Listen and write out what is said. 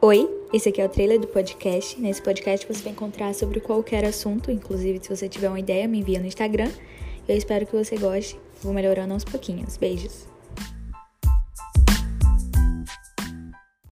Oi, esse aqui é o trailer do podcast. Nesse podcast você vai encontrar sobre qualquer assunto, inclusive se você tiver uma ideia, me envia no Instagram. Eu espero que você goste. Vou melhorando aos pouquinhos. Beijos.